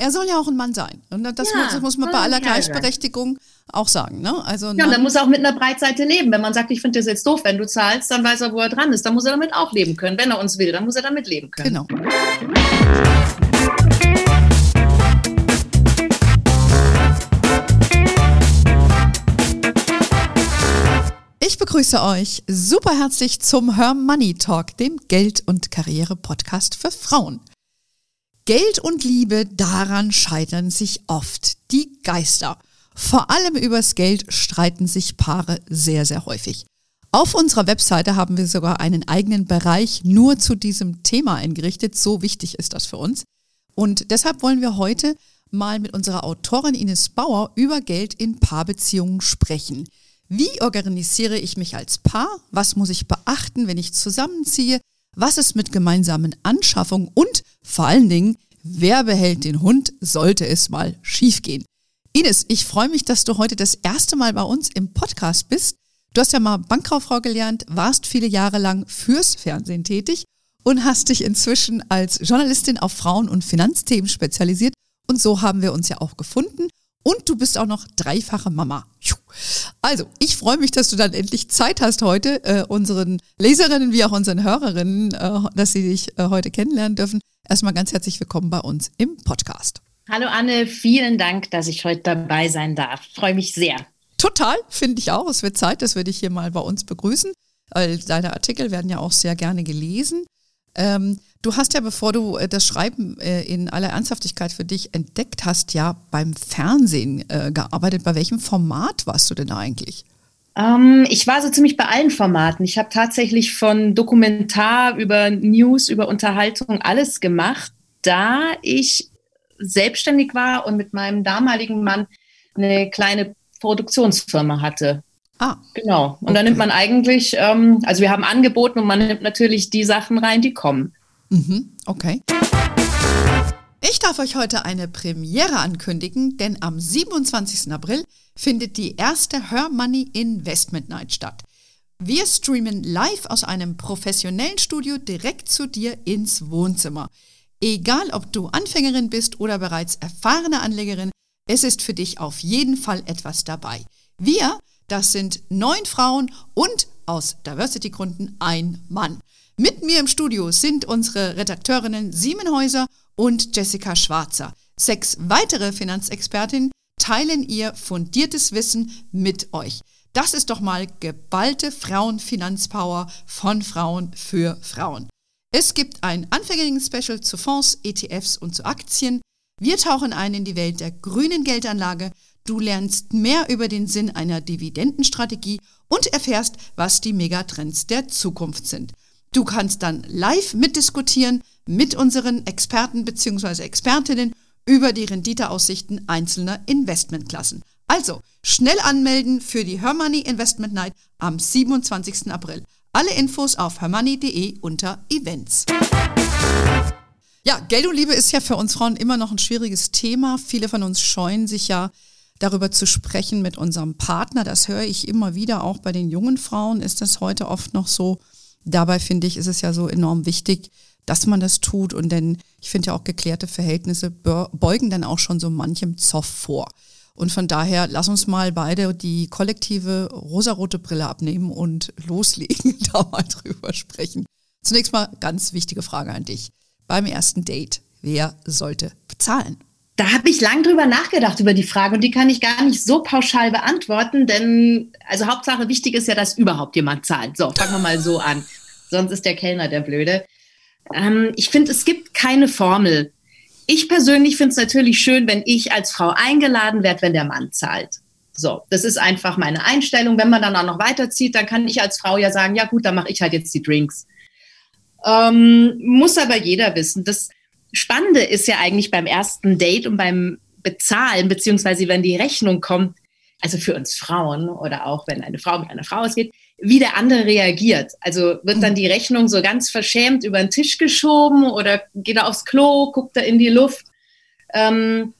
Er soll ja auch ein Mann sein. Und das, ja, muss, das muss, man bei aller Gleichberechtigung sein. auch sagen. Ne? Also, ja, und dann muss er auch mit einer Breitseite leben. Wenn man sagt, ich finde das jetzt doof, wenn du zahlst, dann weiß er, wo er dran ist. Dann muss er damit auch leben können. Wenn er uns will, dann muss er damit leben können. Genau. Ich begrüße euch super herzlich zum Her Money Talk, dem Geld- und Karriere-Podcast für Frauen. Geld und Liebe, daran scheitern sich oft die Geister. Vor allem übers Geld streiten sich Paare sehr, sehr häufig. Auf unserer Webseite haben wir sogar einen eigenen Bereich nur zu diesem Thema eingerichtet. So wichtig ist das für uns. Und deshalb wollen wir heute mal mit unserer Autorin Ines Bauer über Geld in Paarbeziehungen sprechen. Wie organisiere ich mich als Paar? Was muss ich beachten, wenn ich zusammenziehe? Was ist mit gemeinsamen Anschaffungen und vor allen Dingen, wer behält den Hund, sollte es mal schiefgehen? Ines, ich freue mich, dass du heute das erste Mal bei uns im Podcast bist. Du hast ja mal Bankkauffrau gelernt, warst viele Jahre lang fürs Fernsehen tätig und hast dich inzwischen als Journalistin auf Frauen- und Finanzthemen spezialisiert. Und so haben wir uns ja auch gefunden. Und du bist auch noch dreifache Mama. Also, ich freue mich, dass du dann endlich Zeit hast heute, äh, unseren Leserinnen wie auch unseren Hörerinnen, äh, dass sie dich äh, heute kennenlernen dürfen. Erstmal ganz herzlich willkommen bei uns im Podcast. Hallo Anne, vielen Dank, dass ich heute dabei sein darf. Freue mich sehr. Total, finde ich auch. Es wird Zeit, dass wir dich hier mal bei uns begrüßen. Deine Artikel werden ja auch sehr gerne gelesen. Ähm, du hast ja, bevor du äh, das Schreiben äh, in aller Ernsthaftigkeit für dich entdeckt hast, ja beim Fernsehen äh, gearbeitet. Bei welchem Format warst du denn eigentlich? Ähm, ich war so ziemlich bei allen Formaten. Ich habe tatsächlich von Dokumentar über News, über Unterhaltung alles gemacht, da ich selbstständig war und mit meinem damaligen Mann eine kleine Produktionsfirma hatte. Ah. Genau. Und okay. dann nimmt man eigentlich, ähm, also wir haben angeboten und man nimmt natürlich die Sachen rein, die kommen. Mhm. Okay. Ich darf euch heute eine Premiere ankündigen, denn am 27. April findet die erste Her Money Investment Night statt. Wir streamen live aus einem professionellen Studio direkt zu dir ins Wohnzimmer. Egal, ob du Anfängerin bist oder bereits erfahrene Anlegerin, es ist für dich auf jeden Fall etwas dabei. Wir das sind neun Frauen und aus Diversity-Gründen ein Mann. Mit mir im Studio sind unsere Redakteurinnen Siemenhäuser und Jessica Schwarzer. Sechs weitere Finanzexpertinnen teilen ihr fundiertes Wissen mit euch. Das ist doch mal geballte Frauenfinanzpower von Frauen für Frauen. Es gibt ein Anfängerinnen-Special zu Fonds, ETFs und zu Aktien. Wir tauchen ein in die Welt der grünen Geldanlage Du lernst mehr über den Sinn einer Dividendenstrategie und erfährst, was die Megatrends der Zukunft sind. Du kannst dann live mitdiskutieren mit unseren Experten bzw. Expertinnen über die Renditeaussichten einzelner Investmentklassen. Also schnell anmelden für die Hermoney Investment Night am 27. April. Alle Infos auf hermoney.de unter Events. Ja, Geld und Liebe ist ja für uns Frauen immer noch ein schwieriges Thema. Viele von uns scheuen sich ja darüber zu sprechen mit unserem Partner. Das höre ich immer wieder, auch bei den jungen Frauen ist das heute oft noch so. Dabei finde ich, ist es ja so enorm wichtig, dass man das tut. Und denn ich finde ja auch geklärte Verhältnisse beugen dann auch schon so manchem Zoff vor. Und von daher lass uns mal beide die kollektive rosarote Brille abnehmen und loslegen, da mal drüber sprechen. Zunächst mal ganz wichtige Frage an dich. Beim ersten Date, wer sollte bezahlen? Da habe ich lang drüber nachgedacht über die Frage und die kann ich gar nicht so pauschal beantworten, denn also Hauptsache wichtig ist ja, dass überhaupt jemand zahlt. So, fangen wir mal so an. Sonst ist der Kellner der Blöde. Ähm, ich finde, es gibt keine Formel. Ich persönlich finde es natürlich schön, wenn ich als Frau eingeladen werde, wenn der Mann zahlt. So, das ist einfach meine Einstellung. Wenn man dann auch noch weiterzieht, dann kann ich als Frau ja sagen, ja gut, dann mache ich halt jetzt die Drinks. Ähm, muss aber jeder wissen. Das, Spannende ist ja eigentlich beim ersten Date und beim Bezahlen, beziehungsweise wenn die Rechnung kommt, also für uns Frauen oder auch wenn eine Frau mit einer Frau ausgeht, wie der andere reagiert. Also wird dann die Rechnung so ganz verschämt über den Tisch geschoben oder geht er aufs Klo, guckt er in die Luft? Ähm,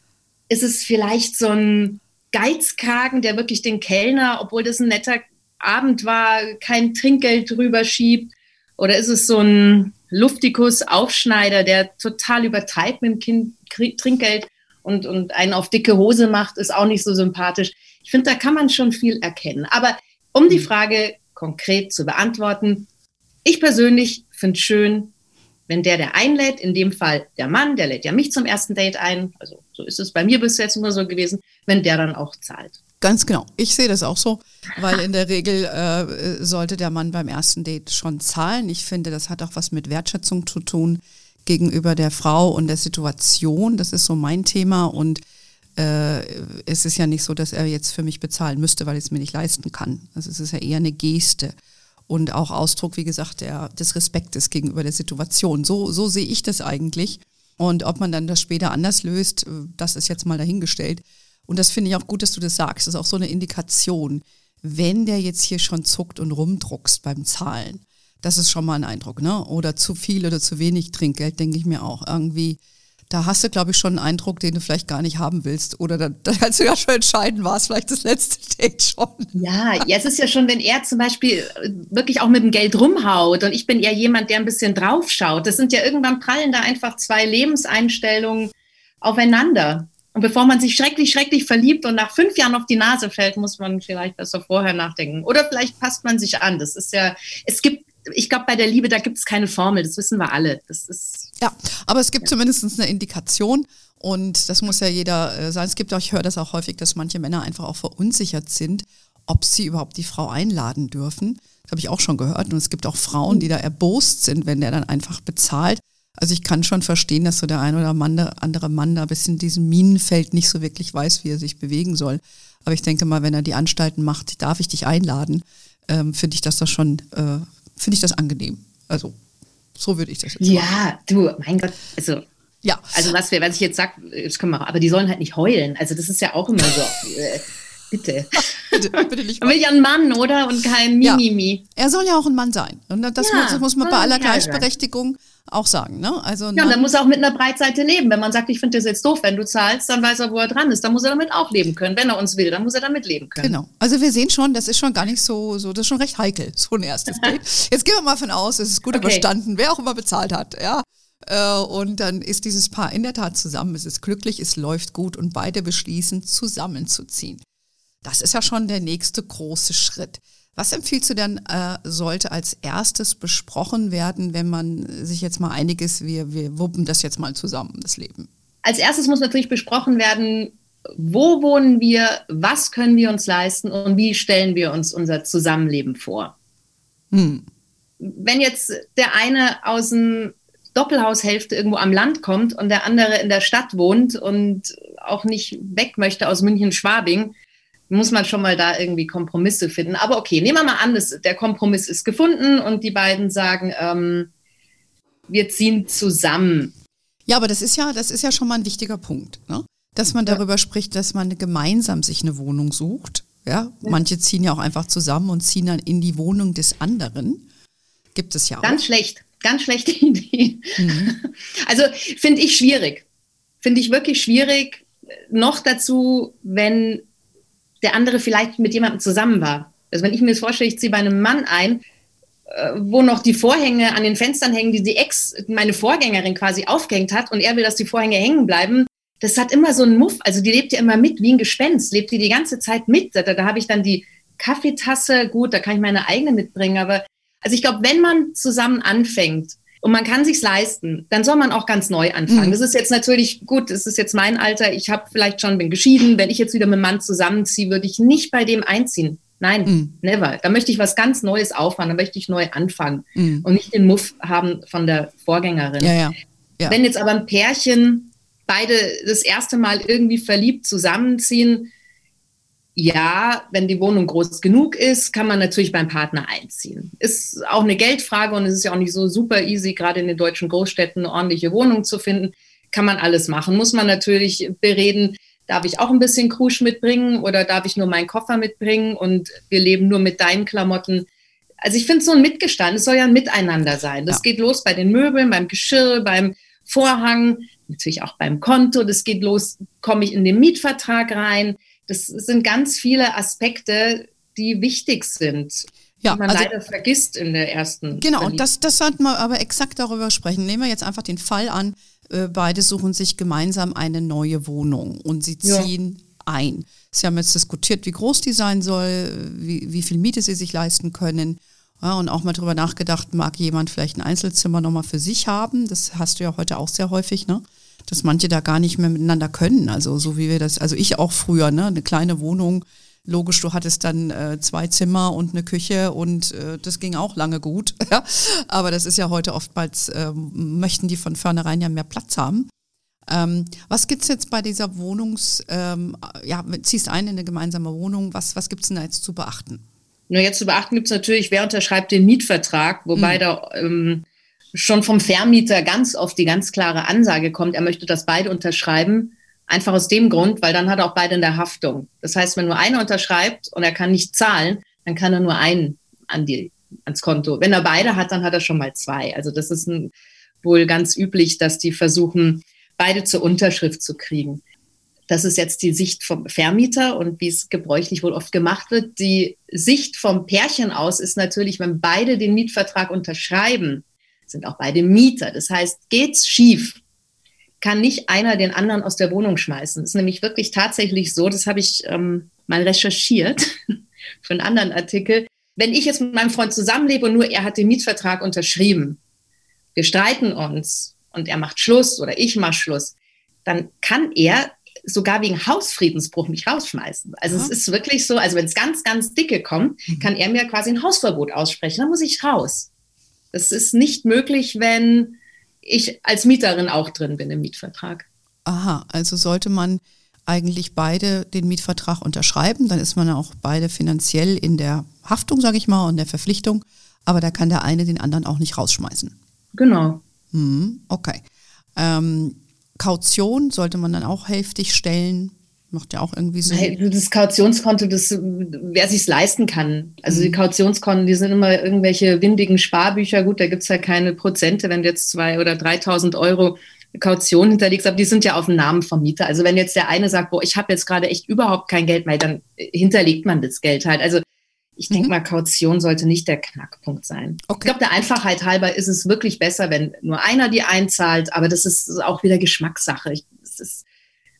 ist es vielleicht so ein Geizkragen, der wirklich den Kellner, obwohl das ein netter Abend war, kein Trinkgeld drüber schiebt? Oder ist es so ein Luftikus Aufschneider, der total übertreibt mit dem kind Trinkgeld und, und einen auf dicke Hose macht, ist auch nicht so sympathisch. Ich finde, da kann man schon viel erkennen. Aber um die Frage konkret zu beantworten, ich persönlich finde es schön, wenn der, der einlädt, in dem Fall der Mann, der lädt ja mich zum ersten Date ein, also so ist es bei mir bis jetzt immer so gewesen, wenn der dann auch zahlt. Ganz genau. Ich sehe das auch so, weil in der Regel äh, sollte der Mann beim ersten Date schon zahlen. Ich finde, das hat auch was mit Wertschätzung zu tun gegenüber der Frau und der Situation. Das ist so mein Thema und äh, es ist ja nicht so, dass er jetzt für mich bezahlen müsste, weil ich es mir nicht leisten kann. Also es ist ja eher eine Geste und auch Ausdruck, wie gesagt, der, des Respektes gegenüber der Situation. So, so sehe ich das eigentlich. Und ob man dann das später anders löst, äh, das ist jetzt mal dahingestellt. Und das finde ich auch gut, dass du das sagst. Das ist auch so eine Indikation. Wenn der jetzt hier schon zuckt und rumdruckst beim Zahlen, das ist schon mal ein Eindruck, ne? Oder zu viel oder zu wenig Trinkgeld, denke ich mir auch. Irgendwie da hast du, glaube ich, schon einen Eindruck, den du vielleicht gar nicht haben willst. Oder da, da kannst du ja schon entscheiden, war es vielleicht das letzte Date schon. Ja, ja, es ist ja schon, wenn er zum Beispiel äh, wirklich auch mit dem Geld rumhaut und ich bin eher jemand, der ein bisschen draufschaut. Das sind ja irgendwann prallen da einfach zwei Lebenseinstellungen aufeinander. Und bevor man sich schrecklich, schrecklich verliebt und nach fünf Jahren auf die Nase fällt, muss man vielleicht besser vorher nachdenken. Oder vielleicht passt man sich an. Das ist ja, es gibt ich glaube, bei der Liebe, da gibt es keine Formel, das wissen wir alle. Das ist, ja, aber es gibt ja. zumindest eine Indikation. Und das muss ja jeder äh, sein. Es gibt auch, ich höre das auch häufig, dass manche Männer einfach auch verunsichert sind, ob sie überhaupt die Frau einladen dürfen. Das habe ich auch schon gehört. Und es gibt auch Frauen, die da erbost sind, wenn der dann einfach bezahlt. Also ich kann schon verstehen, dass so der ein oder andere Mann da bis in diesem Minenfeld nicht so wirklich weiß, wie er sich bewegen soll. Aber ich denke mal, wenn er die Anstalten macht, darf ich dich einladen, ähm, finde ich das doch schon äh, finde ich das angenehm. Also so würde ich das jetzt Ja, machen. du, mein Gott, also ja. Also was, wir, was ich jetzt sage, das können wir, aber die sollen halt nicht heulen. Also das ist ja auch immer so. Äh, bitte. bitte, bitte nicht. Man will ja ein Mann, oder? Und kein Mimimi. Ja. Er soll ja auch ein Mann sein. Und das, ja, muss, das muss, man bei aller Gleichberechtigung auch sagen. Ne? Also ja, und dann muss er auch mit einer Breitseite leben. Wenn man sagt, ich finde das jetzt doof, wenn du zahlst, dann weiß er, wo er dran ist. Dann muss er damit auch leben können. Wenn er uns will, dann muss er damit leben können. Genau. Also wir sehen schon, das ist schon gar nicht so, so das ist schon recht heikel, so ein erstes Date. Jetzt gehen wir mal von aus, es ist gut okay. überstanden, wer auch immer bezahlt hat. Ja. Äh, und dann ist dieses Paar in der Tat zusammen, es ist glücklich, es läuft gut und beide beschließen, zusammenzuziehen. Das ist ja schon der nächste große Schritt. Was empfiehlst du denn, äh, sollte als erstes besprochen werden, wenn man sich jetzt mal einig ist, wir, wir wuppen das jetzt mal zusammen, das Leben? Als erstes muss natürlich besprochen werden, wo wohnen wir, was können wir uns leisten und wie stellen wir uns unser Zusammenleben vor. Hm. Wenn jetzt der eine aus dem Doppelhaushälfte irgendwo am Land kommt und der andere in der Stadt wohnt und auch nicht weg möchte aus München-Schwabing, muss man schon mal da irgendwie Kompromisse finden. Aber okay, nehmen wir mal an, das, der Kompromiss ist gefunden und die beiden sagen, ähm, wir ziehen zusammen. Ja, aber das ist ja, das ist ja schon mal ein wichtiger Punkt, ne? dass man darüber ja. spricht, dass man gemeinsam sich eine Wohnung sucht. Ja? ja? Manche ziehen ja auch einfach zusammen und ziehen dann in die Wohnung des anderen. Gibt es ja auch. Ganz schlecht, ganz schlechte Idee. Mhm. Also finde ich schwierig. Finde ich wirklich schwierig. Noch dazu, wenn der andere vielleicht mit jemandem zusammen war. Also wenn ich mir das vorstelle, ich ziehe bei einem Mann ein, äh, wo noch die Vorhänge an den Fenstern hängen, die die Ex, meine Vorgängerin quasi aufgehängt hat und er will, dass die Vorhänge hängen bleiben. Das hat immer so einen Muff, also die lebt ja immer mit wie ein Gespenst, lebt die die ganze Zeit mit. Da, da habe ich dann die Kaffeetasse, gut, da kann ich meine eigene mitbringen, aber also ich glaube, wenn man zusammen anfängt, und man kann sich's leisten, dann soll man auch ganz neu anfangen. Mhm. Das ist jetzt natürlich gut, das ist jetzt mein Alter, ich habe vielleicht schon bin geschieden, wenn ich jetzt wieder mit einem Mann zusammenziehe, würde ich nicht bei dem einziehen. Nein, mhm. never. Da möchte ich was ganz Neues auffahren, da möchte ich neu anfangen mhm. und nicht den Muff haben von der Vorgängerin. Ja, ja. Ja. Wenn jetzt aber ein Pärchen beide das erste Mal irgendwie verliebt zusammenziehen, ja, wenn die Wohnung groß genug ist, kann man natürlich beim Partner einziehen. Ist auch eine Geldfrage und es ist ja auch nicht so super easy, gerade in den deutschen Großstädten eine ordentliche Wohnung zu finden. Kann man alles machen. Muss man natürlich bereden, darf ich auch ein bisschen Krusch mitbringen oder darf ich nur meinen Koffer mitbringen und wir leben nur mit deinen Klamotten. Also ich finde so ein Mitgestand, es soll ja ein Miteinander sein. Das ja. geht los bei den Möbeln, beim Geschirr, beim Vorhang, natürlich auch beim Konto. Das geht los, komme ich in den Mietvertrag rein das sind ganz viele Aspekte, die wichtig sind. Ja, die man also, leider vergisst in der ersten. Genau, und das, das sollten wir aber exakt darüber sprechen. Nehmen wir jetzt einfach den Fall an, Äh, beide suchen sich gemeinsam eine neue Wohnung und sie ziehen ja. ein. Sie haben jetzt diskutiert, wie groß die sein soll, wie, wie viel Miete sie sich leisten können. Ja, und auch mal drüber nachgedacht, mag jemand vielleicht ein Einzelzimmer nochmal für sich haben? Das hast du ja heute auch sehr häufig, ne? Dass manche da gar nicht mehr miteinander können. Also so wie wir das, also ich auch früher, ne? Eine kleine Wohnung. Logisch, du hattest dann äh, zwei Zimmer und eine Küche und äh, das ging auch lange gut. Ja? Aber das ist ja heute oftmals, äh, möchten die von vornherein ja mehr Platz haben. Ähm, was gibt es jetzt bei dieser Wohnungs, ähm, ja, ziehst ein in eine gemeinsame Wohnung, was, was gibt es denn da jetzt zu beachten? Nur jetzt zu beachten gibt es natürlich, wer unterschreibt den Mietvertrag, wobei mhm. da ähm, schon vom Vermieter ganz oft die ganz klare Ansage kommt, er möchte, dass beide unterschreiben. Einfach aus dem Grund, weil dann hat er auch beide in der Haftung. Das heißt, wenn nur einer unterschreibt und er kann nicht zahlen, dann kann er nur einen an die, ans Konto. Wenn er beide hat, dann hat er schon mal zwei. Also das ist ein, wohl ganz üblich, dass die versuchen, beide zur Unterschrift zu kriegen. Das ist jetzt die Sicht vom Vermieter und wie es gebräuchlich wohl oft gemacht wird. Die Sicht vom Pärchen aus ist natürlich, wenn beide den Mietvertrag unterschreiben, sind auch beide Mieter. Das heißt, geht's schief, kann nicht einer den anderen aus der Wohnung schmeißen. Das ist nämlich wirklich tatsächlich so, das habe ich ähm, mal recherchiert für einen anderen Artikel. Wenn ich jetzt mit meinem Freund zusammenlebe und nur er hat den Mietvertrag unterschrieben, wir streiten uns und er macht Schluss oder ich mache Schluss, dann kann er sogar wegen Hausfriedensbruch mich rausschmeißen. Also ja. es ist wirklich so, also wenn es ganz, ganz dicke kommt, mhm. kann er mir quasi ein Hausverbot aussprechen. Dann muss ich raus. Das ist nicht möglich, wenn ich als Mieterin auch drin bin im Mietvertrag. Aha, also sollte man eigentlich beide den Mietvertrag unterschreiben, dann ist man auch beide finanziell in der Haftung, sage ich mal, und der Verpflichtung, aber da kann der eine den anderen auch nicht rausschmeißen. Genau. Hm, okay. Ähm, Kaution sollte man dann auch hälftig stellen. Macht ja auch irgendwie so. Das Kautionskonto, das, wer sich leisten kann. Also mhm. die Kautionskonten, die sind immer irgendwelche windigen Sparbücher. Gut, da gibt es ja keine Prozente, wenn du jetzt zwei oder 3.000 Euro Kaution hinterlegst, aber die sind ja auf den Namen vom Mieter. Also wenn jetzt der eine sagt, boah, ich habe jetzt gerade echt überhaupt kein Geld mehr, dann hinterlegt man das Geld halt. Also ich denke mhm. mal, Kaution sollte nicht der Knackpunkt sein. Okay. Ich glaube, der Einfachheit halber ist es wirklich besser, wenn nur einer die einzahlt, aber das ist auch wieder Geschmackssache. Ich, ist,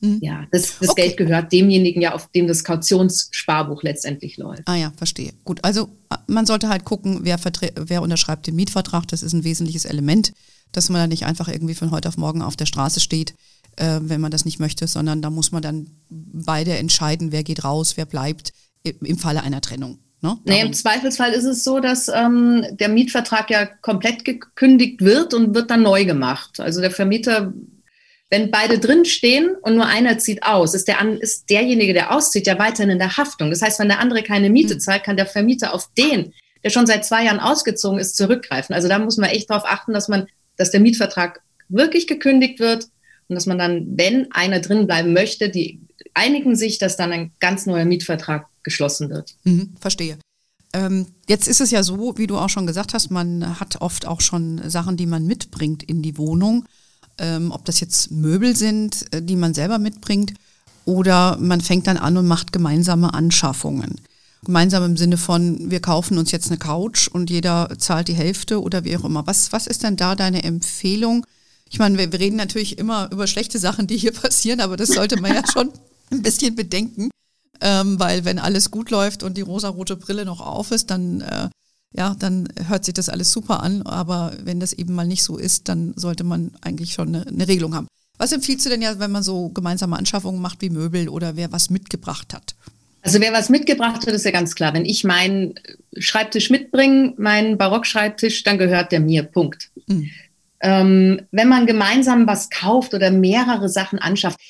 mhm. Ja, das, das okay. Geld gehört demjenigen ja, auf dem das Kautionssparbuch letztendlich läuft. Ah ja, verstehe. Gut, also äh, man sollte halt gucken, wer, wer unterschreibt den Mietvertrag. Das ist ein wesentliches Element, dass man da nicht einfach irgendwie von heute auf morgen auf der Straße steht, äh, wenn man das nicht möchte, sondern da muss man dann beide entscheiden, wer geht raus, wer bleibt im Falle einer Trennung. Ne? Nee, Im Zweifelsfall ist es so, dass ähm, der Mietvertrag ja komplett gekündigt wird und wird dann neu gemacht. Also der Vermieter, wenn beide drin stehen und nur einer zieht aus, ist, der, ist derjenige, der auszieht, ja weiterhin in der Haftung. Das heißt, wenn der andere keine Miete hm. zahlt, kann der Vermieter auf den, der schon seit zwei Jahren ausgezogen ist, zurückgreifen. Also da muss man echt darauf achten, dass man, dass der Mietvertrag wirklich gekündigt wird und dass man dann, wenn einer drin bleiben möchte, die einigen sich, dass dann ein ganz neuer Mietvertrag geschlossen wird. Mhm, verstehe. Ähm, jetzt ist es ja so, wie du auch schon gesagt hast, man hat oft auch schon Sachen, die man mitbringt in die Wohnung. Ähm, ob das jetzt Möbel sind, äh, die man selber mitbringt, oder man fängt dann an und macht gemeinsame Anschaffungen. Gemeinsam im Sinne von, wir kaufen uns jetzt eine Couch und jeder zahlt die Hälfte oder wie auch immer. Was, was ist denn da deine Empfehlung? Ich meine, wir, wir reden natürlich immer über schlechte Sachen, die hier passieren, aber das sollte man ja schon ein bisschen bedenken. Ähm, weil wenn alles gut läuft und die rosarote Brille noch auf ist, dann, äh, ja, dann hört sich das alles super an. Aber wenn das eben mal nicht so ist, dann sollte man eigentlich schon eine, eine Regelung haben. Was empfiehlst du denn ja, wenn man so gemeinsame Anschaffungen macht wie Möbel oder wer was mitgebracht hat? Also wer was mitgebracht hat, ist ja ganz klar. Wenn ich meinen Schreibtisch mitbringe, meinen Barockschreibtisch, dann gehört der mir. Punkt. Mhm. Ähm, wenn man gemeinsam was kauft oder mehrere Sachen anschafft,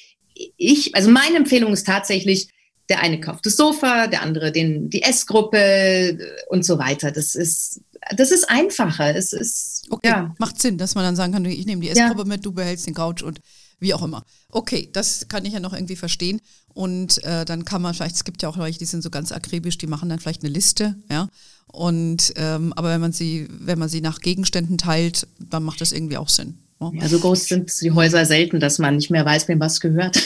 ich, also meine Empfehlung ist tatsächlich, der eine kauft das Sofa, der andere den, die Essgruppe und so weiter. Das ist, das ist einfacher. Es ist, okay, ja. macht Sinn, dass man dann sagen kann, ich nehme die Essgruppe ja. mit, du behältst den Couch und wie auch immer. Okay, das kann ich ja noch irgendwie verstehen. Und äh, dann kann man vielleicht, es gibt ja auch Leute, die sind so ganz akribisch, die machen dann vielleicht eine Liste, ja. Und ähm, aber wenn man sie, wenn man sie nach Gegenständen teilt, dann macht das irgendwie auch Sinn. Ja, so also groß sind die Häuser selten, dass man nicht mehr weiß, wem was gehört.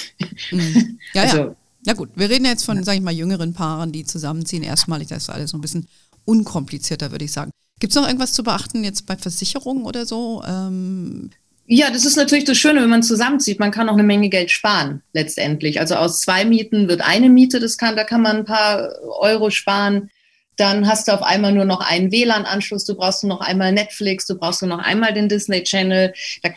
Mhm. Ja, also, ja. Ja gut, wir reden jetzt von, ja. sage ich mal, jüngeren Paaren, die zusammenziehen. Erstmalig, das ist alles so ein bisschen unkomplizierter, würde ich sagen. Gibt es noch irgendwas zu beachten jetzt bei Versicherungen oder so? Ähm, Ja, das ist natürlich das Schöne, wenn man zusammenzieht. Man kann auch eine Menge Geld sparen letztendlich. Also aus zwei Mieten wird eine Miete, das kann, da kann man ein paar Euro sparen. Dann hast du auf einmal nur noch einen WLAN-Anschluss, du brauchst nur noch einmal Netflix, du brauchst nur noch einmal den Disney Channel. Da,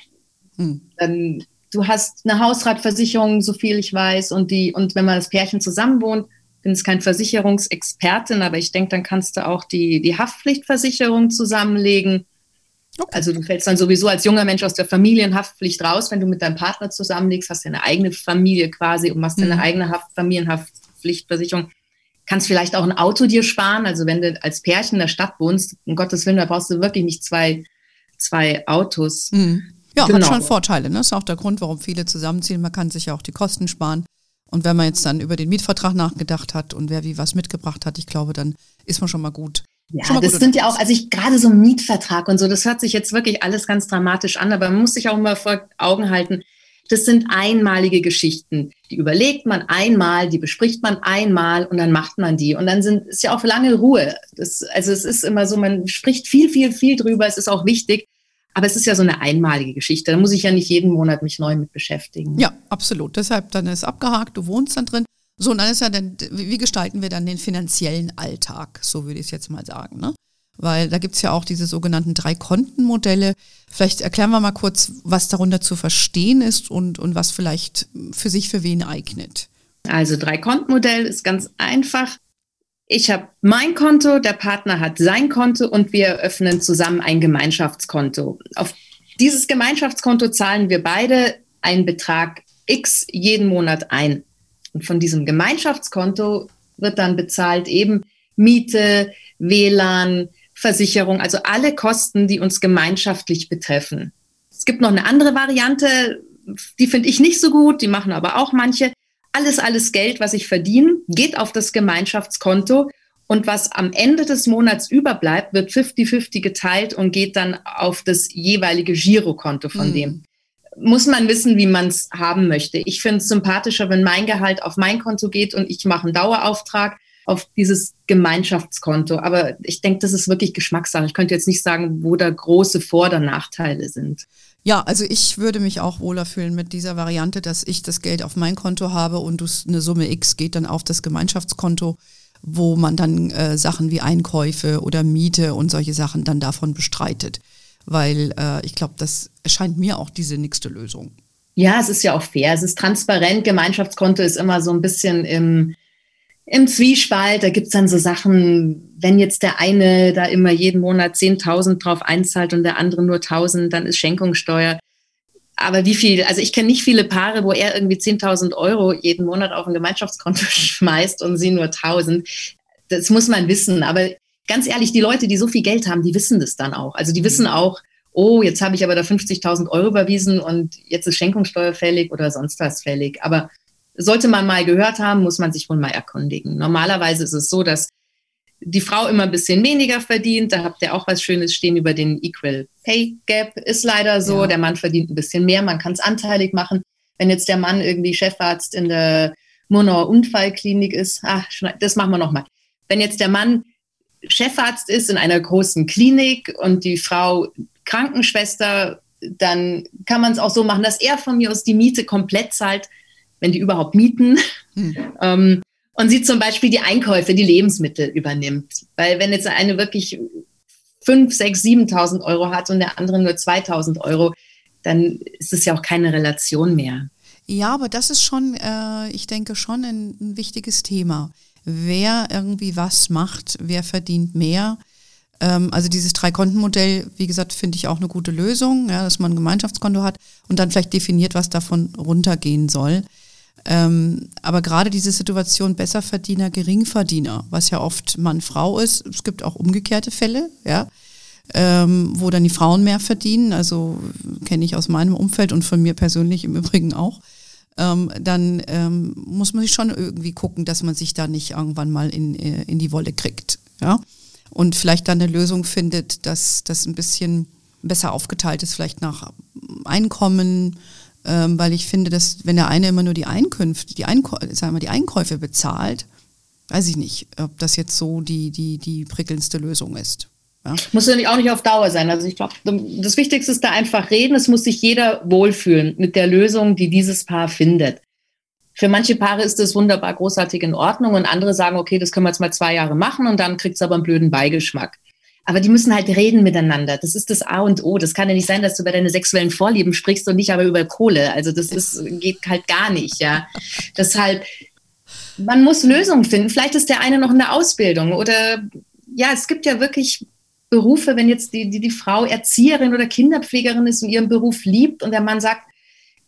hm. dann, du hast eine Hausratversicherung, so viel ich weiß, und die, und wenn man das Pärchen zusammen wohnt, bin jetzt kein Versicherungsexpertin, aber ich denke, dann kannst du auch die, die Haftpflichtversicherung zusammenlegen. Okay. Also du fällst dann sowieso als junger Mensch aus der Familienhaftpflicht raus, wenn du mit deinem Partner zusammenlegst, hast du eine eigene Familie quasi und machst mhm. eine eigene Haft Familienhaftpflichtversicherung. Kannst vielleicht auch ein Auto dir sparen. Also wenn du als Pärchen in der Stadt wohnst, um Gottes Willen, da brauchst du wirklich nicht zwei, zwei Autos. Mhm. Ja, genau. hat schon Vorteile. Ne? Das ist auch der Grund, warum viele zusammenziehen. Man kann sich ja auch die Kosten sparen. Und wenn man jetzt dann über den Mietvertrag nachgedacht hat und wer wie was mitgebracht hat, ich glaube, dann ist man schon mal gut. Ja, das sind ja auch, also ich gerade so ein Mietvertrag und so, das hört sich jetzt wirklich alles ganz dramatisch an, aber man muss sich auch immer vor Augen halten, das sind einmalige Geschichten. Die überlegt man einmal, die bespricht man einmal und dann macht man die. Und dann sind, ist ja auch lange Ruhe. Das, also es ist immer so, man spricht viel, viel, viel drüber. Es ist auch wichtig. Aber es ist ja so eine einmalige Geschichte. Da muss ich ja nicht jeden Monat mich neu mit beschäftigen. Ja, absolut. Deshalb dann ist abgehakt, du wohnst dann drin. So, und dann ist ja dann, wie gestalten wir dann den finanziellen Alltag? So würde ich es jetzt mal sagen, ne? Weil da gibt es ja auch diese sogenannten Drei-Konten-Modelle. Vielleicht erklären wir mal kurz, was darunter zu verstehen ist und, und was vielleicht für sich für wen eignet. Also Drei-Konten-Modell ist ganz einfach. Ich habe mein Konto, der Partner hat sein Konto und wir eröffnen zusammen ein Gemeinschaftskonto. Auf dieses Gemeinschaftskonto zahlen wir beide einen Betrag X jeden Monat ein. Und von diesem Gemeinschaftskonto wird dann bezahlt eben Miete, WLAN, Versicherung, also alle Kosten, die uns gemeinschaftlich betreffen. Es gibt noch eine andere Variante, die finde ich nicht so gut, die machen aber auch manche. Alles, alles Geld, was ich verdiene, geht auf das Gemeinschaftskonto und was am Ende des Monats überbleibt, wird 50-50 geteilt und geht dann auf das jeweilige Girokonto von mhm. dem muss man wissen, wie man es haben möchte. Ich finde es sympathischer, wenn mein Gehalt auf mein Konto geht und ich mache einen Dauerauftrag auf dieses Gemeinschaftskonto. Aber ich denke, das ist wirklich Geschmackssache. Ich könnte jetzt nicht sagen, wo da große Vor- oder Nachteile sind. Ja, also ich würde mich auch wohler fühlen mit dieser Variante, dass ich das Geld auf mein Konto habe und eine Summe X geht dann auf das Gemeinschaftskonto, wo man dann äh, Sachen wie Einkäufe oder Miete und solche Sachen dann davon bestreitet weil äh, ich glaube, das erscheint mir auch die sinnigste Lösung. Ja, es ist ja auch fair. Es ist transparent. Gemeinschaftskonto ist immer so ein bisschen im, im Zwiespalt. Da gibt es dann so Sachen, wenn jetzt der eine da immer jeden Monat 10.000 drauf einzahlt und der andere nur 1.000, dann ist Schenkungssteuer. Aber wie viel, also ich kenne nicht viele Paare, wo er irgendwie 10.000 Euro jeden Monat auf ein Gemeinschaftskonto schmeißt und sie nur 1.000. Das muss man wissen. Aber ganz ehrlich, die Leute, die so viel Geld haben, die wissen das dann auch. Also die wissen mhm. auch, oh, jetzt habe ich aber da 50.000 Euro überwiesen und jetzt ist Schenkungssteuer fällig oder sonst was fällig. Aber sollte man mal gehört haben, muss man sich wohl mal erkundigen. Normalerweise ist es so, dass die Frau immer ein bisschen weniger verdient. Da habt ihr auch was Schönes stehen über den Equal Pay Gap. Ist leider so. Ja. Der Mann verdient ein bisschen mehr. Man kann es anteilig machen. Wenn jetzt der Mann irgendwie Chefarzt in der Murnauer Unfallklinik ist, ach, das machen wir nochmal. Wenn jetzt der Mann Chefarzt ist in einer großen Klinik und die Frau Krankenschwester, dann kann man es auch so machen, dass er von mir aus die Miete komplett zahlt, wenn die überhaupt mieten. Hm. ähm, und sie zum Beispiel die Einkäufe, die Lebensmittel übernimmt. Weil wenn jetzt eine wirklich 5, 6, 7.000 Euro hat und der andere nur 2.000 Euro, dann ist es ja auch keine Relation mehr. Ja, aber das ist schon, äh, ich denke, schon ein, ein wichtiges Thema wer irgendwie was macht, wer verdient mehr. Ähm, also dieses Drei-Konten-Modell, wie gesagt, finde ich auch eine gute Lösung, ja, dass man ein Gemeinschaftskonto hat und dann vielleicht definiert, was davon runtergehen soll. Ähm, aber gerade diese Situation Besserverdiener, Geringverdiener, was ja oft Mann-Frau ist, es gibt auch umgekehrte Fälle, ja, ähm, wo dann die Frauen mehr verdienen. Also kenne ich aus meinem Umfeld und von mir persönlich im Übrigen auch ähm, dann ähm, muss man sich schon irgendwie gucken, dass man sich da nicht irgendwann mal in, äh, in die Wolle kriegt. Ja? Und vielleicht dann eine Lösung findet, dass das ein bisschen besser aufgeteilt ist, vielleicht nach Einkommen, ähm, weil ich finde, dass wenn der eine immer nur die Einkünfte, die, Einkäu sagen wir, die Einkäufe bezahlt, weiß ich nicht, ob das jetzt so die, die, die prickelndste Lösung ist. Ja. Muss ja auch nicht auf Dauer sein. Also ich glaube, das Wichtigste ist da einfach reden. Es muss sich jeder wohlfühlen mit der Lösung, die dieses Paar findet. Für manche Paare ist das wunderbar großartig in Ordnung und andere sagen, okay, das können wir jetzt mal zwei Jahre machen und dann kriegt es aber einen blöden Beigeschmack. Aber die müssen halt reden miteinander. Das ist das A und O. Das kann ja nicht sein, dass du über deine sexuellen Vorlieben sprichst und nicht aber über Kohle. Also das ist, geht halt gar nicht, ja. Deshalb, man muss Lösungen finden. Vielleicht ist der eine noch in der Ausbildung oder ja, es gibt ja wirklich Berufe, wenn jetzt die, die, die Frau Erzieherin oder Kinderpflegerin ist und ihren Beruf liebt und der Mann sagt,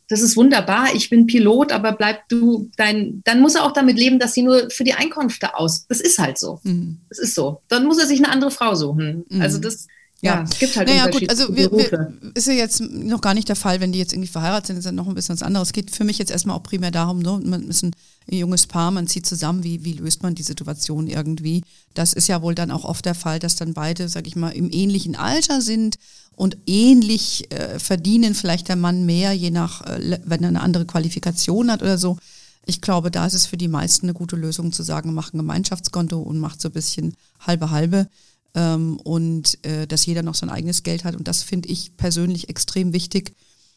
das ist wunderbar, ich bin Pilot, aber bleib du dein, dann muss er auch damit leben, dass sie nur für die Einkünfte aus. Das ist halt so. Mhm. Das ist so. Dann muss er sich eine andere Frau suchen. Mhm. Also das, ja, es gibt halt naja, gut, also wir, wir, ist ja jetzt noch gar nicht der Fall, wenn die jetzt irgendwie verheiratet sind, ist ja noch ein bisschen was anderes. Es geht für mich jetzt erstmal auch primär darum, ne, man ist ein junges Paar, man zieht zusammen, wie, wie löst man die Situation irgendwie. Das ist ja wohl dann auch oft der Fall, dass dann beide, sag ich mal, im ähnlichen Alter sind und ähnlich äh, verdienen, vielleicht der Mann mehr, je nach, äh, wenn er eine andere Qualifikation hat oder so. Ich glaube, da ist es für die meisten eine gute Lösung zu sagen, mach ein Gemeinschaftskonto und macht so ein bisschen halbe halbe ähm, und äh, dass jeder noch sein eigenes Geld hat. Und das finde ich persönlich extrem wichtig,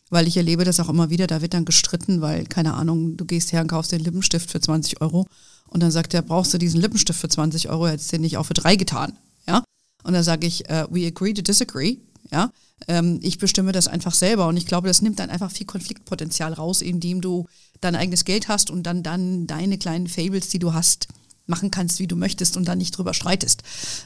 weil ich erlebe das auch immer wieder. Da wird dann gestritten, weil, keine Ahnung, du gehst her und kaufst den Lippenstift für 20 Euro und dann sagt er, brauchst du diesen Lippenstift für 20 Euro, hättest du den nicht auch für drei getan. Ja? Und dann sage ich, uh, we agree to disagree. Ja, ähm, ich bestimme das einfach selber und ich glaube, das nimmt dann einfach viel Konfliktpotenzial raus, indem du dein eigenes Geld hast und dann dann deine kleinen Fables, die du hast, machen kannst, wie du möchtest und dann nicht drüber streitest.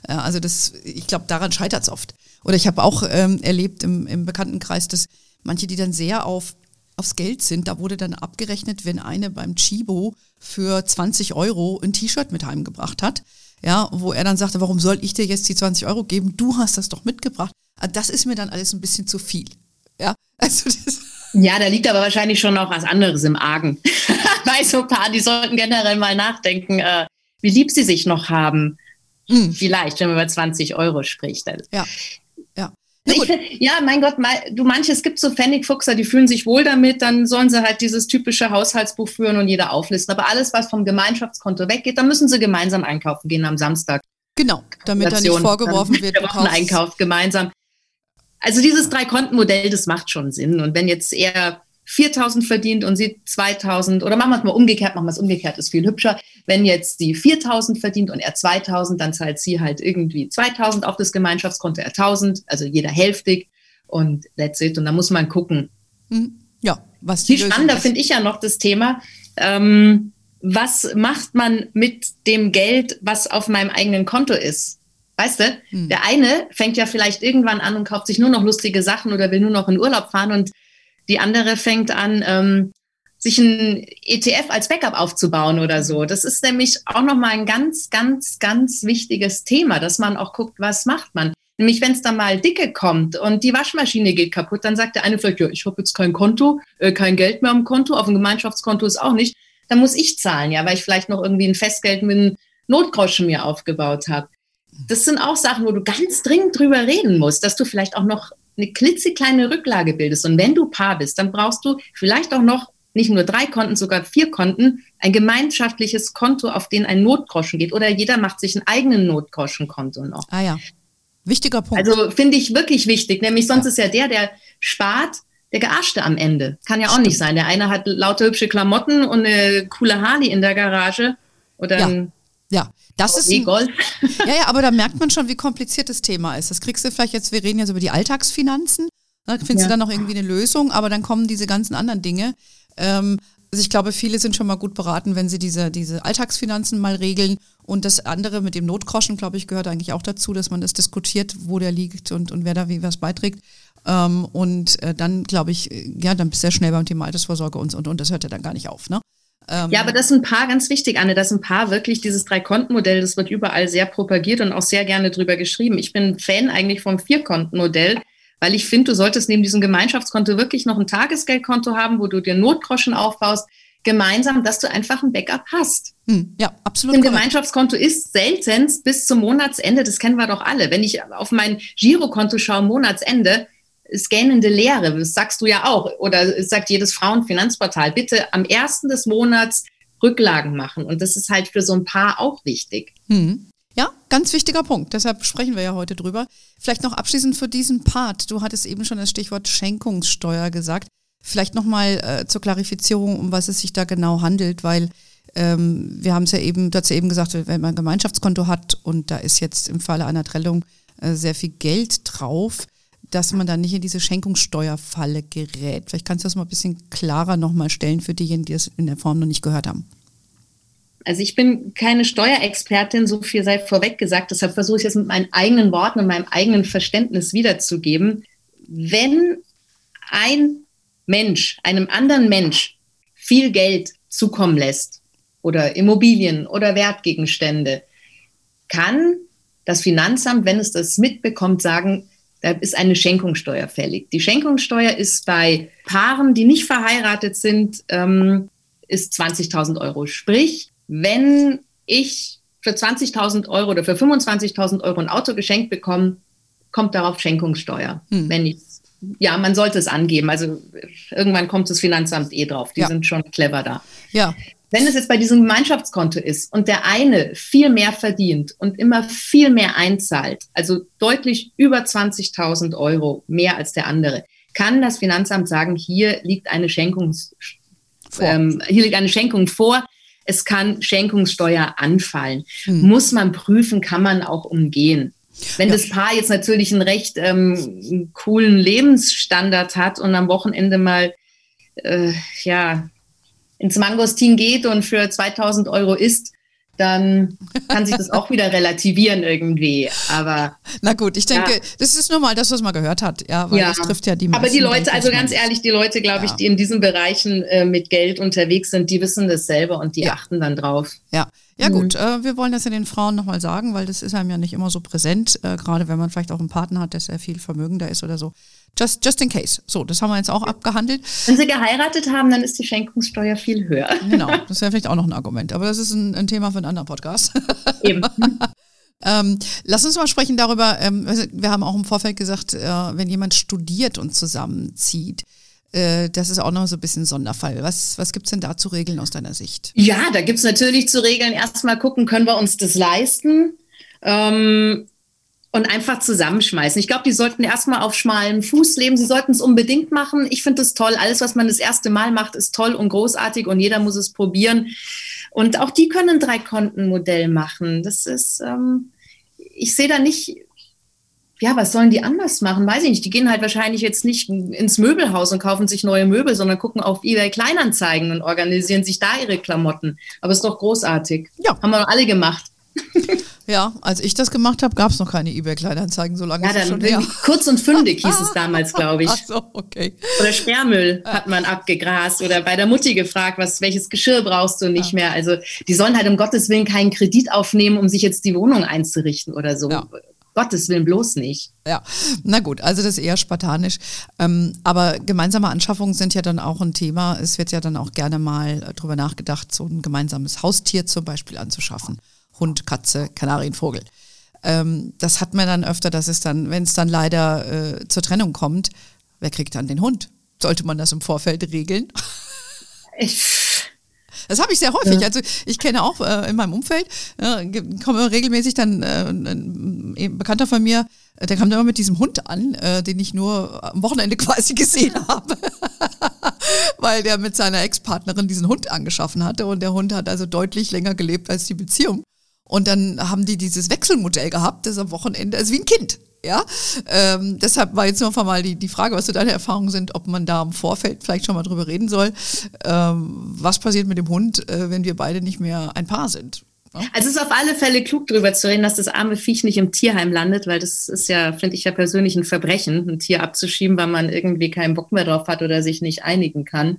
Äh, also das, ich glaube, daran scheitert es oft. Oder ich habe auch ähm, erlebt im, im Bekanntenkreis, dass manche, die dann sehr auf aufs Geld sind, da wurde dann abgerechnet, wenn eine beim Chibo für 20 Euro ein T-Shirt mit heimgebracht hat, ja, wo er dann sagte, warum soll ich dir jetzt die 20 Euro geben? Du hast das doch mitgebracht. Ah, das ist mir dann alles ein bisschen zu viel. Ja, also das ja, da liegt aber wahrscheinlich schon noch was anderes im Argen. Bei so ein paar, die sollten generell mal nachdenken, äh, wie lieb sie sich noch haben. Hm. Vielleicht, wenn man über 20 Euro spricht. Ja. Ja. Ich, ja, mein Gott, du manche, es gibt so Pfennigfuchser, die fühlen sich wohl damit, dann sollen sie halt dieses typische Haushaltsbuch führen und jeder auflisten. Aber alles, was vom Gemeinschaftskonto weggeht, dann müssen sie gemeinsam einkaufen gehen am Samstag. Genau, damit da nicht vorgeworfen wird. Der Einkauf gemeinsam. Also dieses Drei-Konten-Modell, das macht schon Sinn. Und wenn jetzt er 4000 verdient und sie 2000 oder machen wir es mal umgekehrt, machen wir es umgekehrt, ist viel hübscher. Wenn jetzt sie 4000 verdient und er 2000, dann zahlt sie halt irgendwie 2000 auf das Gemeinschaftskonto, er 1000, also jeder hälftig und that's it. Und da muss man gucken. Hm, ja, was Viel spannender finde ich ja noch das Thema, ähm, was macht man mit dem Geld, was auf meinem eigenen Konto ist? Weißt du, hm. der eine fängt ja vielleicht irgendwann an und kauft sich nur noch lustige Sachen oder will nur noch in Urlaub fahren und die andere fängt an, ähm, sich ein ETF als Backup aufzubauen oder so. Das ist nämlich auch nochmal ein ganz, ganz, ganz wichtiges Thema, dass man auch guckt, was macht man. Nämlich, wenn es dann mal dicke kommt und die Waschmaschine geht kaputt, dann sagt der eine vielleicht, ja, ich habe jetzt kein Konto, äh, kein Geld mehr am Konto, auf dem Gemeinschaftskonto ist auch nicht. Dann muss ich zahlen, ja, weil ich vielleicht noch irgendwie ein Festgeld mit einem Notgroschen mir aufgebaut habe. Das sind auch Sachen, wo du ganz dringend drüber reden musst, dass du vielleicht auch noch eine klitzekleine Rücklage bildest. Und wenn du Paar bist, dann brauchst du vielleicht auch noch nicht nur drei Konten, sogar vier Konten, ein gemeinschaftliches Konto, auf den ein Notgroschen geht. Oder jeder macht sich ein eigenes Notgroschenkonto noch. Ah ja. Wichtiger Punkt. Also finde ich wirklich wichtig. Nämlich sonst ja. ist ja der, der spart, der Gearschte am Ende. Kann ja auch Stimmt. nicht sein. Der eine hat lauter hübsche Klamotten und eine coole Harley in der Garage. Oder ja. ja. Das ist ein, ja, ja, aber da merkt man schon, wie kompliziert das Thema ist. Das kriegst du vielleicht jetzt, wir reden jetzt über die Alltagsfinanzen, da findest ja. du dann noch irgendwie eine Lösung, aber dann kommen diese ganzen anderen Dinge. Ähm, also ich glaube, viele sind schon mal gut beraten, wenn sie diese, diese Alltagsfinanzen mal regeln. Und das andere mit dem Notgroschen, glaube ich, gehört eigentlich auch dazu, dass man das diskutiert, wo der liegt und, und wer da wie was beiträgt. Ähm, und äh, dann, glaube ich, ja, dann bist du sehr schnell beim Thema Altersvorsorge und, und, und das hört ja dann gar nicht auf, ne? Ähm, ja, aber das sind ein paar ganz wichtig, Anne, das sind ein paar wirklich dieses Drei-Konten-Modell, das wird überall sehr propagiert und auch sehr gerne drüber geschrieben. Ich bin Fan eigentlich vom Vier-Konten-Modell, weil ich finde, du solltest neben diesem Gemeinschaftskonto wirklich noch ein Tagesgeldkonto haben, wo du dir Notgroschen aufbaust, gemeinsam, dass du einfach ein Backup hast. Hm, ja, absolut. Ein Gemeinschaftskonto ist seltenst bis zum Monatsende, das kennen wir doch alle. Wenn ich auf mein Girokonto schaue, Monatsende, scannende Lehre, das sagst du ja auch, oder es sagt jedes Frauenfinanzportal, bitte am ersten des Monats Rücklagen machen. Und das ist halt für so ein Paar auch wichtig. Hm. Ja, ganz wichtiger Punkt. Deshalb sprechen wir ja heute drüber. Vielleicht noch abschließend für diesen Part. Du hattest eben schon das Stichwort Schenkungssteuer gesagt. Vielleicht nochmal äh, zur Klarifizierung, um was es sich da genau handelt, weil ähm, wir haben es ja eben, dazu eben gesagt, wenn man ein Gemeinschaftskonto hat und da ist jetzt im Falle einer Trennung äh, sehr viel Geld drauf, dass man dann nicht in diese Schenkungssteuerfalle gerät. Vielleicht kannst du das mal ein bisschen klarer nochmal stellen für diejenigen, die das in der Form noch nicht gehört haben. Also ich bin keine Steuerexpertin, so viel sei vorweg gesagt, deshalb versuche ich es mit meinen eigenen Worten und meinem eigenen Verständnis wiederzugeben. Wenn ein Mensch einem anderen Mensch viel Geld zukommen lässt oder Immobilien oder Wertgegenstände, kann das Finanzamt, wenn es das mitbekommt, sagen, da ist eine Schenkungssteuer fällig. Die Schenkungssteuer ist bei Paaren, die nicht verheiratet sind, ähm, ist 20.000 Euro. Sprich, wenn ich für 20.000 Euro oder für 25.000 Euro ein Auto geschenkt bekomme, kommt darauf Schenkungssteuer. Hm. Wenn ich ja, man sollte es angeben. Also irgendwann kommt das Finanzamt eh drauf. Die ja. sind schon clever da. Ja. Wenn es jetzt bei diesem Gemeinschaftskonto ist und der eine viel mehr verdient und immer viel mehr einzahlt, also deutlich über 20.000 Euro mehr als der andere, kann das Finanzamt sagen, hier liegt eine Schenkung, ähm, hier liegt eine Schenkung vor. Es kann Schenkungssteuer anfallen. Hm. Muss man prüfen, kann man auch umgehen. Wenn ja. das Paar jetzt natürlich einen recht ähm, coolen Lebensstandard hat und am Wochenende mal äh, ja, ins Mangostin geht und für 2000 Euro isst, dann kann sich das auch wieder relativieren irgendwie. Aber na gut, ich denke, ja. das ist nur mal das, was man gehört hat, ja, weil ja. das trifft ja die meisten. Aber die Leute, also ganz ehrlich, die Leute, glaube ja. ich, die in diesen Bereichen äh, mit Geld unterwegs sind, die wissen das selber und die achten dann drauf. Ja, ja mhm. gut, äh, wir wollen das ja den Frauen nochmal sagen, weil das ist einem ja nicht immer so präsent, äh, gerade wenn man vielleicht auch einen Partner hat, der sehr viel vermögender ist oder so. Just, just in case. So, das haben wir jetzt auch abgehandelt. Wenn sie geheiratet haben, dann ist die Schenkungssteuer viel höher. Genau, das wäre vielleicht auch noch ein Argument. Aber das ist ein, ein Thema für einen anderen Podcast. Eben. ähm, lass uns mal sprechen darüber. Ähm, wir haben auch im Vorfeld gesagt, äh, wenn jemand studiert und zusammenzieht, das ist auch noch so ein bisschen Sonderfall. Was, was gibt es denn da zu regeln aus deiner Sicht? Ja, da gibt es natürlich zu regeln. Erstmal gucken, können wir uns das leisten? Ähm, und einfach zusammenschmeißen. Ich glaube, die sollten erstmal auf schmalem Fuß leben. Sie sollten es unbedingt machen. Ich finde es toll. Alles, was man das erste Mal macht, ist toll und großartig und jeder muss es probieren. Und auch die können ein Drei-Konten-Modell machen. Das ist, ähm, ich sehe da nicht, ja, was sollen die anders machen? Weiß ich nicht. Die gehen halt wahrscheinlich jetzt nicht ins Möbelhaus und kaufen sich neue Möbel, sondern gucken auf eBay Kleinanzeigen und organisieren sich da ihre Klamotten. Aber es ist doch großartig. Ja. Haben wir alle gemacht. Ja, als ich das gemacht habe, gab es noch keine eBay-Kleinanzeigen, so lange ja, ist schon her. Kurz und fündig hieß es damals, glaube ich. Ach so, okay. Oder Sperrmüll ja. hat man abgegrast oder bei der Mutti gefragt, was, welches Geschirr brauchst du nicht ja. mehr. Also die sollen halt um Gottes Willen keinen Kredit aufnehmen, um sich jetzt die Wohnung einzurichten oder so. Ja. Gottes Willen bloß nicht. Ja, na gut, also das ist eher spartanisch. Ähm, aber gemeinsame Anschaffungen sind ja dann auch ein Thema. Es wird ja dann auch gerne mal drüber nachgedacht, so ein gemeinsames Haustier zum Beispiel anzuschaffen. Hund, Katze, Kanarienvogel. Ähm, das hat man dann öfter, dass es dann, wenn es dann leider äh, zur Trennung kommt, wer kriegt dann den Hund? Sollte man das im Vorfeld regeln? Ich das habe ich sehr häufig. Ja. Also ich kenne auch äh, in meinem Umfeld, äh, komme regelmäßig dann äh, ein Bekannter von mir, äh, der kam immer mit diesem Hund an, äh, den ich nur am Wochenende quasi gesehen habe, weil der mit seiner Ex-Partnerin diesen Hund angeschaffen hatte und der Hund hat also deutlich länger gelebt als die Beziehung. Und dann haben die dieses Wechselmodell gehabt, das am Wochenende ist wie ein Kind. Ja, ähm, deshalb war jetzt nur mal die, die Frage, was so deine Erfahrungen sind, ob man da im Vorfeld vielleicht schon mal drüber reden soll. Ähm, was passiert mit dem Hund, äh, wenn wir beide nicht mehr ein Paar sind? Also es ist auf alle Fälle klug, darüber zu reden, dass das arme Viech nicht im Tierheim landet, weil das ist ja, finde ich ja persönlich ein Verbrechen, ein Tier abzuschieben, weil man irgendwie keinen Bock mehr drauf hat oder sich nicht einigen kann.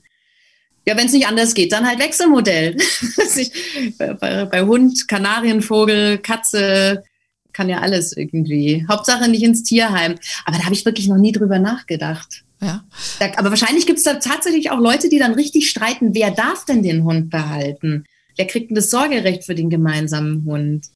Ja, wenn es nicht anders geht, dann halt Wechselmodell. bei, bei Hund, Kanarienvogel, Katze, kann ja alles irgendwie. Hauptsache nicht ins Tierheim. Aber da habe ich wirklich noch nie drüber nachgedacht. Ja. Da, aber wahrscheinlich gibt es da tatsächlich auch Leute, die dann richtig streiten, wer darf denn den Hund behalten? Wer kriegt denn das Sorgerecht für den gemeinsamen Hund?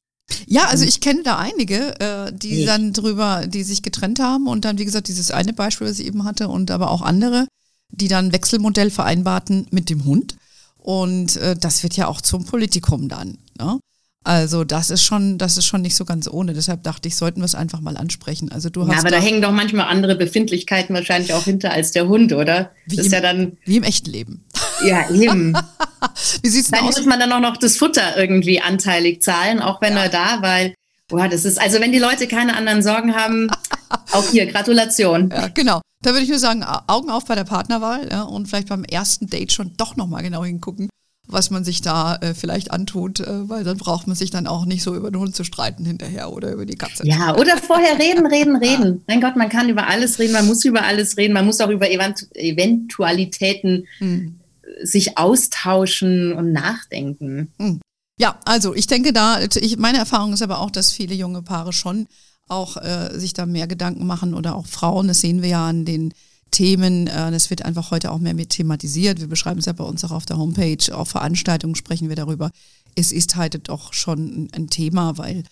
Ja, also ich kenne da einige, äh, die ich. dann drüber, die sich getrennt haben und dann, wie gesagt, dieses eine Beispiel, was ich eben hatte und aber auch andere, die dann Wechselmodell vereinbarten mit dem Hund. Und äh, das wird ja auch zum Politikum dann. Ne? Also das ist schon, das ist schon nicht so ganz ohne. Deshalb dachte ich, sollten wir es einfach mal ansprechen. Also du hast ja, aber da hängen doch manchmal andere Befindlichkeiten wahrscheinlich auch hinter als der Hund, oder? Wie, im, ja dann, wie im echten Leben. Ja, eben. wie sieht's dann aus? muss man dann auch noch das Futter irgendwie anteilig zahlen, auch wenn ja. er da, weil Boah, das ist, also wenn die Leute keine anderen Sorgen haben, auch hier, Gratulation. Ja, genau. Da würde ich nur sagen, Augen auf bei der Partnerwahl ja, und vielleicht beim ersten Date schon doch nochmal genau hingucken, was man sich da äh, vielleicht antut, äh, weil dann braucht man sich dann auch nicht so über den Hund zu streiten hinterher oder über die Katze. Ja, oder vorher reden, reden, reden. Mein Gott, man kann über alles reden, man muss über alles reden, man muss auch über Event Eventualitäten hm. sich austauschen und nachdenken. Hm. Ja, also ich denke da, ich, meine Erfahrung ist aber auch, dass viele junge Paare schon auch äh, sich da mehr Gedanken machen oder auch Frauen, das sehen wir ja an den Themen, äh, das wird einfach heute auch mehr mit thematisiert. Wir beschreiben es ja bei uns auch auf der Homepage, auf Veranstaltungen sprechen wir darüber. Es ist heute doch schon ein Thema, weil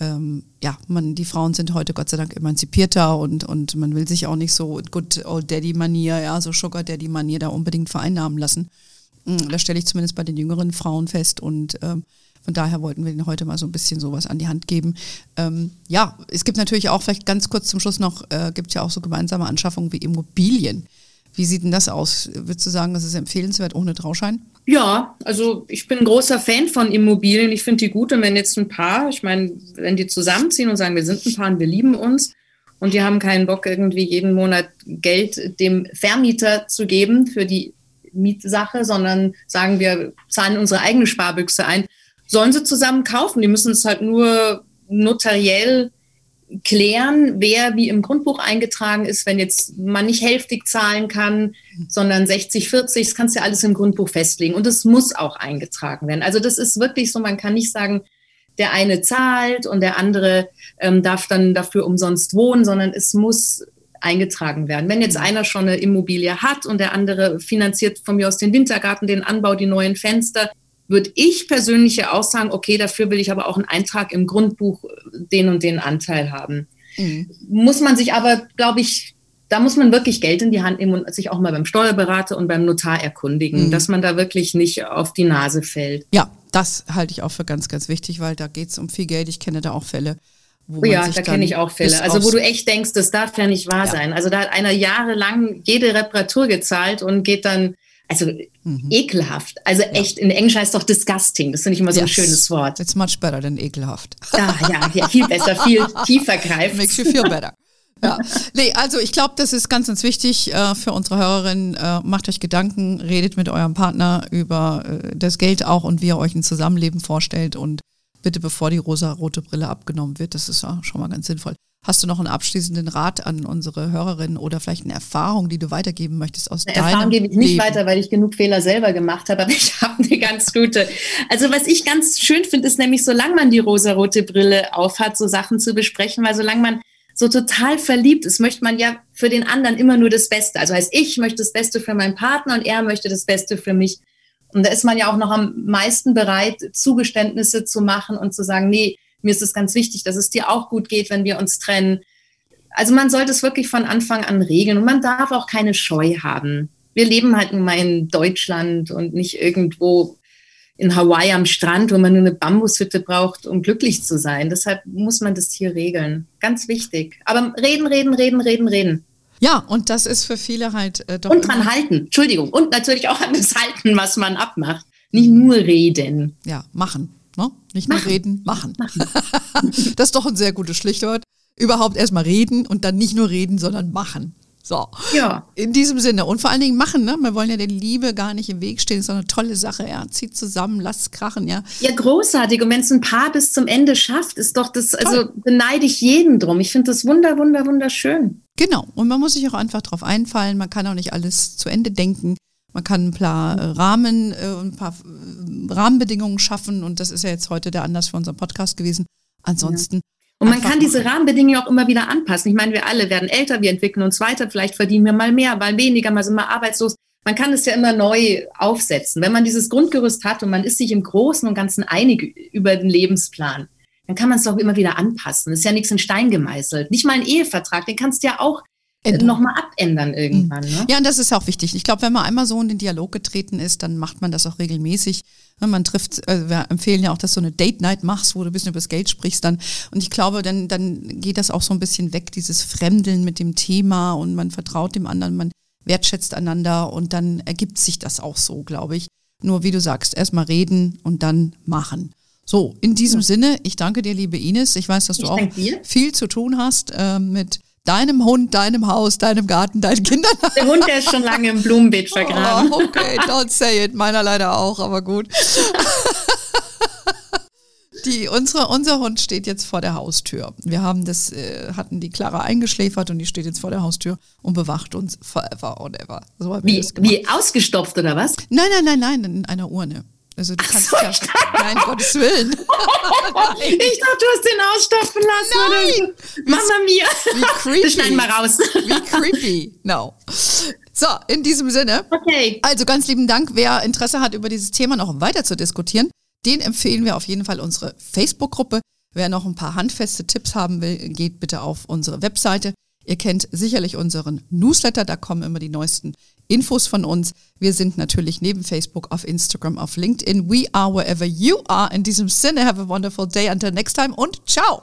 ähm, ja, man, die Frauen sind heute Gott sei Dank emanzipierter und, und man will sich auch nicht so Good Old Daddy Manier, ja, so Sugar Daddy Manier da unbedingt vereinnahmen lassen. Hm, das stelle ich zumindest bei den jüngeren Frauen fest und ähm, von daher wollten wir Ihnen heute mal so ein bisschen sowas an die Hand geben. Ähm, ja, es gibt natürlich auch, vielleicht ganz kurz zum Schluss noch, äh, gibt es ja auch so gemeinsame Anschaffungen wie Immobilien. Wie sieht denn das aus? Würdest du sagen, das ist empfehlenswert ohne Trauschein? Ja, also ich bin ein großer Fan von Immobilien. Ich finde die gut. Und wenn jetzt ein Paar, ich meine, wenn die zusammenziehen und sagen, wir sind ein Paar und wir lieben uns und die haben keinen Bock, irgendwie jeden Monat Geld dem Vermieter zu geben für die Mietsache, sondern sagen, wir zahlen unsere eigene Sparbüchse ein, sollen sie zusammen kaufen. Die müssen es halt nur notariell klären, wer wie im Grundbuch eingetragen ist, wenn jetzt man nicht hälftig zahlen kann, sondern 60, 40, das kannst du ja alles im Grundbuch festlegen und es muss auch eingetragen werden. Also das ist wirklich so, man kann nicht sagen, der eine zahlt und der andere ähm, darf dann dafür umsonst wohnen, sondern es muss eingetragen werden. Wenn jetzt mhm. einer schon eine Immobilie hat und der andere finanziert von mir aus den Wintergarten, den Anbau, die neuen Fenster, würde ich persönlich ja auch sagen, okay, dafür will ich aber auch einen Eintrag im Grundbuch den und den Anteil haben. Mhm. Muss man sich aber, glaube ich, da muss man wirklich Geld in die Hand nehmen und sich auch mal beim Steuerberater und beim Notar erkundigen, mhm. dass man da wirklich nicht auf die Nase fällt. Ja, das halte ich auch für ganz, ganz wichtig, weil da geht es um viel Geld. Ich kenne da auch Fälle, Oh ja, da kenne ich auch Fälle. Also wo du echt denkst, das darf ja nicht wahr ja. sein. Also da hat einer jahrelang jede Reparatur gezahlt und geht dann, also mhm. ekelhaft. Also ja. echt, in Englisch heißt doch disgusting. Das finde ich immer so yes. ein schönes Wort. It's much better than ekelhaft. Ah, ja, ja, viel besser, viel tiefer greift. Makes you feel better. Ja, nee, also ich glaube, das ist ganz, ganz wichtig äh, für unsere Hörerinnen. Äh, macht euch Gedanken, redet mit eurem Partner über äh, das Geld auch und wie ihr euch ein Zusammenleben vorstellt und bitte bevor die rosa-rote Brille abgenommen wird. Das ist ja schon mal ganz sinnvoll. Hast du noch einen abschließenden Rat an unsere Hörerinnen oder vielleicht eine Erfahrung, die du weitergeben möchtest aus eine deinem Erfahrung gebe ich nicht Leben? weiter, weil ich genug Fehler selber gemacht habe, aber ich habe eine ganz gute. Also was ich ganz schön finde, ist nämlich, solange man die rosa-rote Brille aufhat, so Sachen zu besprechen, weil solange man so total verliebt ist, möchte man ja für den anderen immer nur das Beste. Also heißt, ich möchte das Beste für meinen Partner und er möchte das Beste für mich. Und da ist man ja auch noch am meisten bereit, Zugeständnisse zu machen und zu sagen, nee, mir ist es ganz wichtig, dass es dir auch gut geht, wenn wir uns trennen. Also man sollte es wirklich von Anfang an regeln und man darf auch keine Scheu haben. Wir leben halt nun mal in Deutschland und nicht irgendwo in Hawaii am Strand, wo man nur eine Bambushütte braucht, um glücklich zu sein. Deshalb muss man das hier regeln. Ganz wichtig. Aber reden, reden, reden, reden, reden. Ja, und das ist für viele halt äh, doch. Und dran halten, Entschuldigung. Und natürlich auch an das halten, was man abmacht. Nicht nur reden. Ja, machen. Ne? Nicht machen. nur reden, machen. machen. das ist doch ein sehr gutes Schlichtwort. Überhaupt erstmal reden und dann nicht nur reden, sondern machen. So. Ja. In diesem Sinne. Und vor allen Dingen machen, ne? Wir wollen ja der Liebe gar nicht im Weg stehen. Das ist doch eine tolle Sache, ja. Zieht zusammen, lasst krachen, ja. Ja, großartig. Und wenn es ein Paar bis zum Ende schafft, ist doch das, Toll. also beneide ich jeden drum. Ich finde das wunder, wunder, wunderschön. Genau. Und man muss sich auch einfach drauf einfallen. Man kann auch nicht alles zu Ende denken. Man kann ein paar äh, Rahmen, äh, ein paar äh, Rahmenbedingungen schaffen. Und das ist ja jetzt heute der Anlass für unseren Podcast gewesen. Ansonsten ja. Und man kann diese Rahmenbedingungen auch immer wieder anpassen. Ich meine, wir alle werden älter, wir entwickeln uns weiter, vielleicht verdienen wir mal mehr, mal weniger, mal sind wir arbeitslos. Man kann es ja immer neu aufsetzen. Wenn man dieses Grundgerüst hat und man ist sich im Großen und Ganzen einig über den Lebensplan, dann kann man es doch immer wieder anpassen. Das ist ja nichts in Stein gemeißelt. Nicht mal ein Ehevertrag, den kannst du ja auch nochmal abändern irgendwann. Ne? Ja, und das ist auch wichtig. Ich glaube, wenn man einmal so in den Dialog getreten ist, dann macht man das auch regelmäßig. Man trifft, also wir empfehlen ja auch, dass du eine Date Night machst, wo du ein bisschen über das Geld sprichst dann. Und ich glaube, dann, dann geht das auch so ein bisschen weg, dieses Fremdeln mit dem Thema und man vertraut dem anderen, man wertschätzt einander und dann ergibt sich das auch so, glaube ich. Nur wie du sagst, erstmal reden und dann machen. So, in diesem ja. Sinne, ich danke dir, liebe Ines. Ich weiß, dass du ich auch viel zu tun hast äh, mit deinem Hund, deinem Haus, deinem Garten, deinen Kindern. Der Hund, der ist schon lange im Blumenbeet vergraben. Oh, okay, don't say it. Meiner leider auch, aber gut. Die, unsere, unser Hund steht jetzt vor der Haustür. Wir haben das, äh, hatten die Clara eingeschläfert und die steht jetzt vor der Haustür und bewacht uns forever and ever. So wie, wie ausgestopft oder was? Nein, nein, nein, nein, in einer Urne. Also du kannst so, ja, nein, Gottes Willen. ich dachte, du hast den ausstopfen lassen. Nein. Mama mia. Wie creepy. Das schneiden wir raus. Wie creepy. No. So, in diesem Sinne. Okay. Also ganz lieben Dank. Wer Interesse hat, über dieses Thema noch weiter zu diskutieren, den empfehlen wir auf jeden Fall unsere Facebook-Gruppe. Wer noch ein paar handfeste Tipps haben will, geht bitte auf unsere Webseite. Ihr kennt sicherlich unseren Newsletter, da kommen immer die neuesten Infos von uns. Wir sind natürlich neben Facebook auf Instagram, auf LinkedIn. We are wherever you are. In diesem Sinne, have a wonderful day. Until next time und ciao.